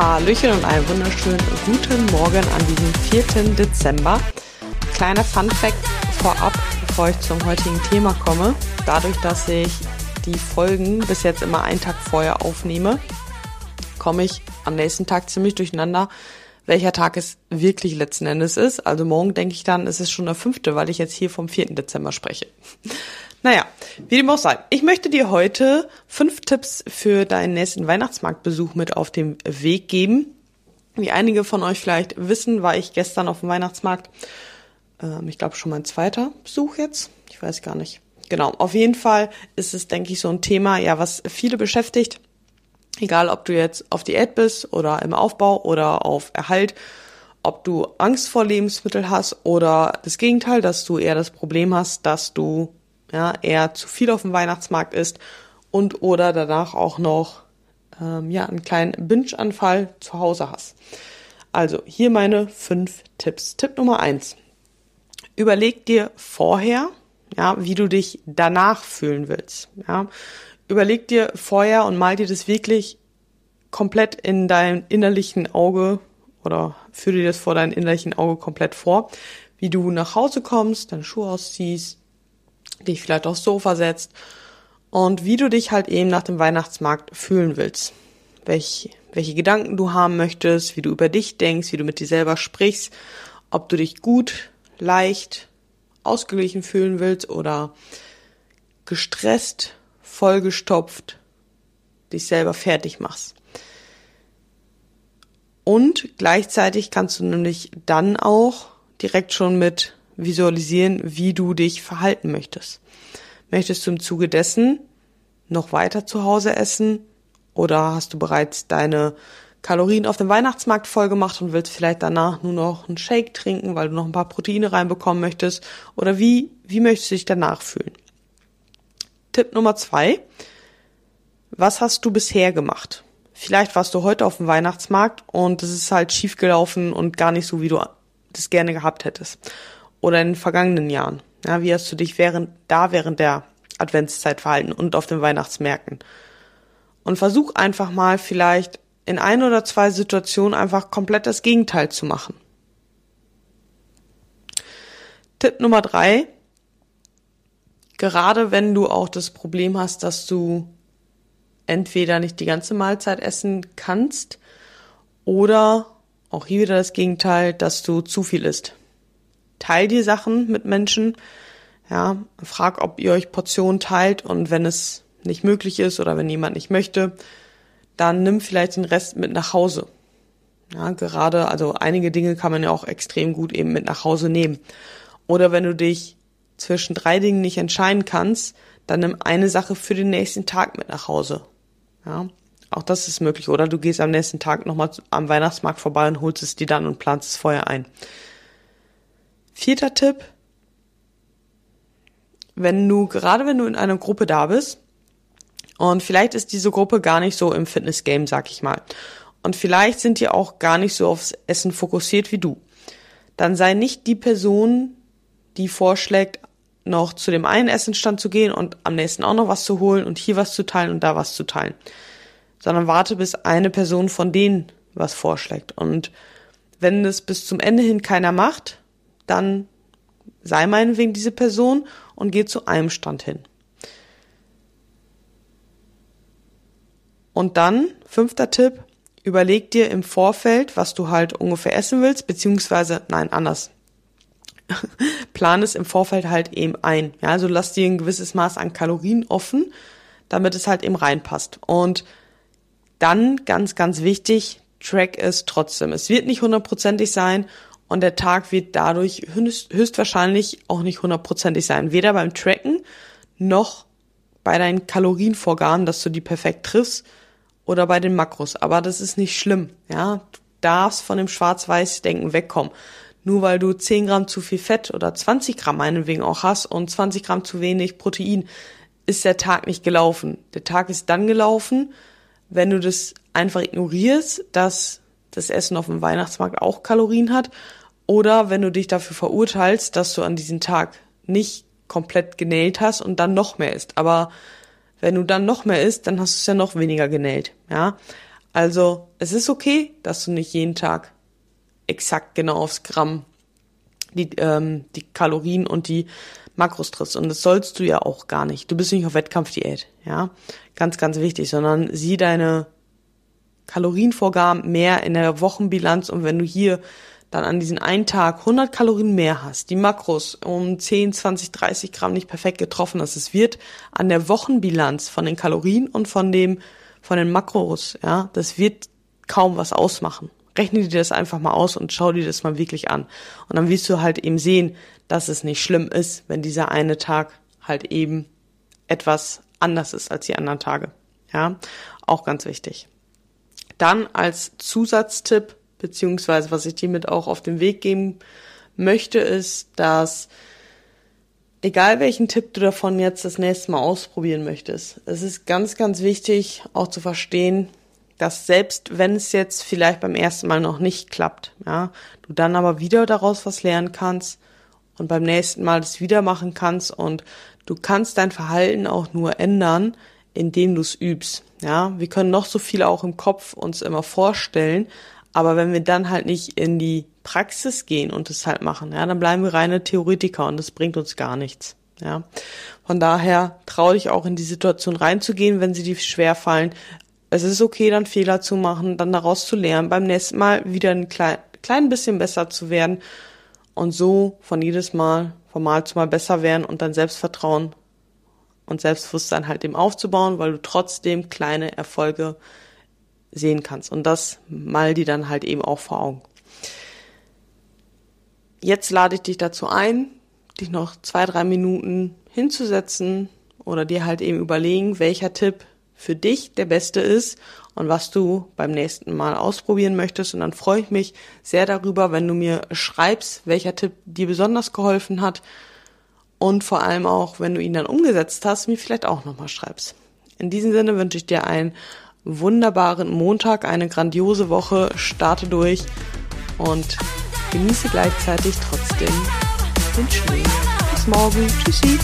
Hallöchen und einen wunderschönen guten Morgen an diesem 4. Dezember. Kleiner Fun Fact vorab, bevor ich zum heutigen Thema komme. Dadurch, dass ich die Folgen bis jetzt immer einen Tag vorher aufnehme, komme ich am nächsten Tag ziemlich durcheinander, welcher Tag es wirklich letzten Endes ist. Also morgen denke ich dann, es ist schon der fünfte, weil ich jetzt hier vom 4. Dezember spreche. Naja, wie dem auch sei. Ich möchte dir heute fünf Tipps für deinen nächsten Weihnachtsmarktbesuch mit auf den Weg geben. Wie einige von euch vielleicht wissen, war ich gestern auf dem Weihnachtsmarkt. Ähm, ich glaube schon mein zweiter Besuch jetzt. Ich weiß gar nicht. Genau, auf jeden Fall ist es, denke ich, so ein Thema, ja, was viele beschäftigt. Egal, ob du jetzt auf Diät bist oder im Aufbau oder auf Erhalt, ob du Angst vor Lebensmitteln hast oder das Gegenteil, dass du eher das Problem hast, dass du ja, eher zu viel auf dem Weihnachtsmarkt ist und oder danach auch noch ähm, ja, einen kleinen Binge-Anfall zu Hause hast. Also hier meine fünf Tipps. Tipp Nummer eins. Überleg dir vorher, ja, wie du dich danach fühlen willst. Ja. Überleg dir vorher und mal dir das wirklich komplett in deinem innerlichen Auge oder führe dir das vor deinem innerlichen Auge komplett vor, wie du nach Hause kommst, deine Schuhe ausziehst, dich vielleicht aufs Sofa setzt und wie du dich halt eben nach dem Weihnachtsmarkt fühlen willst. Welche, welche Gedanken du haben möchtest, wie du über dich denkst, wie du mit dir selber sprichst, ob du dich gut, leicht, ausgeglichen fühlen willst oder gestresst, vollgestopft, dich selber fertig machst. Und gleichzeitig kannst du nämlich dann auch direkt schon mit visualisieren, wie du dich verhalten möchtest. Möchtest du im Zuge dessen noch weiter zu Hause essen oder hast du bereits deine Kalorien auf dem Weihnachtsmarkt voll gemacht und willst vielleicht danach nur noch einen Shake trinken, weil du noch ein paar Proteine reinbekommen möchtest? Oder wie, wie möchtest du dich danach fühlen? Tipp Nummer zwei. Was hast du bisher gemacht? Vielleicht warst du heute auf dem Weihnachtsmarkt und es ist halt schief gelaufen und gar nicht so, wie du das gerne gehabt hättest oder in den vergangenen Jahren? Ja, wie hast du dich während, da während der Adventszeit verhalten und auf den Weihnachtsmärkten? Und versuch einfach mal vielleicht in ein oder zwei Situationen einfach komplett das Gegenteil zu machen. Tipp Nummer drei. Gerade wenn du auch das Problem hast, dass du entweder nicht die ganze Mahlzeit essen kannst oder auch hier wieder das Gegenteil, dass du zu viel isst teil die Sachen mit Menschen. Ja, frag, ob ihr euch Portionen teilt und wenn es nicht möglich ist oder wenn jemand nicht möchte, dann nimm vielleicht den Rest mit nach Hause. Ja, gerade, also einige Dinge kann man ja auch extrem gut eben mit nach Hause nehmen. Oder wenn du dich zwischen drei Dingen nicht entscheiden kannst, dann nimm eine Sache für den nächsten Tag mit nach Hause. Ja, auch das ist möglich. Oder du gehst am nächsten Tag nochmal am Weihnachtsmarkt vorbei und holst es dir dann und planst es vorher ein. Vierter Tipp. Wenn du, gerade wenn du in einer Gruppe da bist, und vielleicht ist diese Gruppe gar nicht so im Fitness-Game, sag ich mal. Und vielleicht sind die auch gar nicht so aufs Essen fokussiert wie du. Dann sei nicht die Person, die vorschlägt, noch zu dem einen Essenstand zu gehen und am nächsten auch noch was zu holen und hier was zu teilen und da was zu teilen. Sondern warte, bis eine Person von denen was vorschlägt. Und wenn es bis zum Ende hin keiner macht, dann sei meinetwegen diese Person und geh zu einem Stand hin. Und dann, fünfter Tipp, überleg dir im Vorfeld, was du halt ungefähr essen willst, beziehungsweise, nein, anders. Plan es im Vorfeld halt eben ein. Ja, also lass dir ein gewisses Maß an Kalorien offen, damit es halt eben reinpasst. Und dann, ganz, ganz wichtig, track es trotzdem. Es wird nicht hundertprozentig sein und der Tag wird dadurch höchstwahrscheinlich auch nicht hundertprozentig sein. Weder beim Tracken noch bei deinen Kalorienvorgaben, dass du die perfekt triffst oder bei den Makros. Aber das ist nicht schlimm, ja. Du darfst von dem Schwarz-Weiß-Denken wegkommen. Nur weil du 10 Gramm zu viel Fett oder 20 Gramm meinetwegen auch hast und 20 Gramm zu wenig Protein, ist der Tag nicht gelaufen. Der Tag ist dann gelaufen, wenn du das einfach ignorierst, dass das Essen auf dem Weihnachtsmarkt auch Kalorien hat oder wenn du dich dafür verurteilst, dass du an diesem Tag nicht komplett genäht hast und dann noch mehr isst. Aber wenn du dann noch mehr isst, dann hast du es ja noch weniger genäht, ja. Also es ist okay, dass du nicht jeden Tag exakt genau aufs Gramm die, ähm, die Kalorien und die Makros triffst. Und das sollst du ja auch gar nicht. Du bist nicht auf Wettkampfdiät, ja. Ganz, ganz wichtig, sondern sieh deine Kalorienvorgaben mehr in der Wochenbilanz und wenn du hier dann an diesen einen Tag 100 Kalorien mehr hast, die Makros um 10, 20, 30 Gramm nicht perfekt getroffen hast, es wird an der Wochenbilanz von den Kalorien und von dem, von den Makros, ja, das wird kaum was ausmachen. Rechne dir das einfach mal aus und schau dir das mal wirklich an. Und dann wirst du halt eben sehen, dass es nicht schlimm ist, wenn dieser eine Tag halt eben etwas anders ist als die anderen Tage. Ja, auch ganz wichtig. Dann als Zusatztipp, beziehungsweise was ich dir mit auch auf den Weg geben möchte, ist, dass egal welchen Tipp du davon jetzt das nächste Mal ausprobieren möchtest, es ist ganz, ganz wichtig auch zu verstehen, dass selbst wenn es jetzt vielleicht beim ersten Mal noch nicht klappt, ja, du dann aber wieder daraus was lernen kannst und beim nächsten Mal das wieder machen kannst und du kannst dein Verhalten auch nur ändern, indem du es übst. Ja, wir können noch so viel auch im Kopf uns immer vorstellen, aber wenn wir dann halt nicht in die Praxis gehen und es halt machen, ja, dann bleiben wir reine Theoretiker und das bringt uns gar nichts. Ja, von daher trau dich auch in die Situation reinzugehen, wenn sie dir schwer fallen. Es ist okay, dann Fehler zu machen, dann daraus zu lernen, beim nächsten Mal wieder ein klein, klein bisschen besser zu werden und so von jedes Mal, von Mal zu Mal besser werden und dann Selbstvertrauen und Selbstbewusstsein halt eben aufzubauen, weil du trotzdem kleine Erfolge sehen kannst. Und das mal die dann halt eben auch vor Augen. Jetzt lade ich dich dazu ein, dich noch zwei, drei Minuten hinzusetzen oder dir halt eben überlegen, welcher Tipp für dich der beste ist und was du beim nächsten Mal ausprobieren möchtest. Und dann freue ich mich sehr darüber, wenn du mir schreibst, welcher Tipp dir besonders geholfen hat und vor allem auch, wenn du ihn dann umgesetzt hast, mir vielleicht auch nochmal schreibst. In diesem Sinne wünsche ich dir einen wunderbaren Montag, eine grandiose Woche, starte durch und genieße gleichzeitig trotzdem den Schnee. Bis morgen. Tschüssi.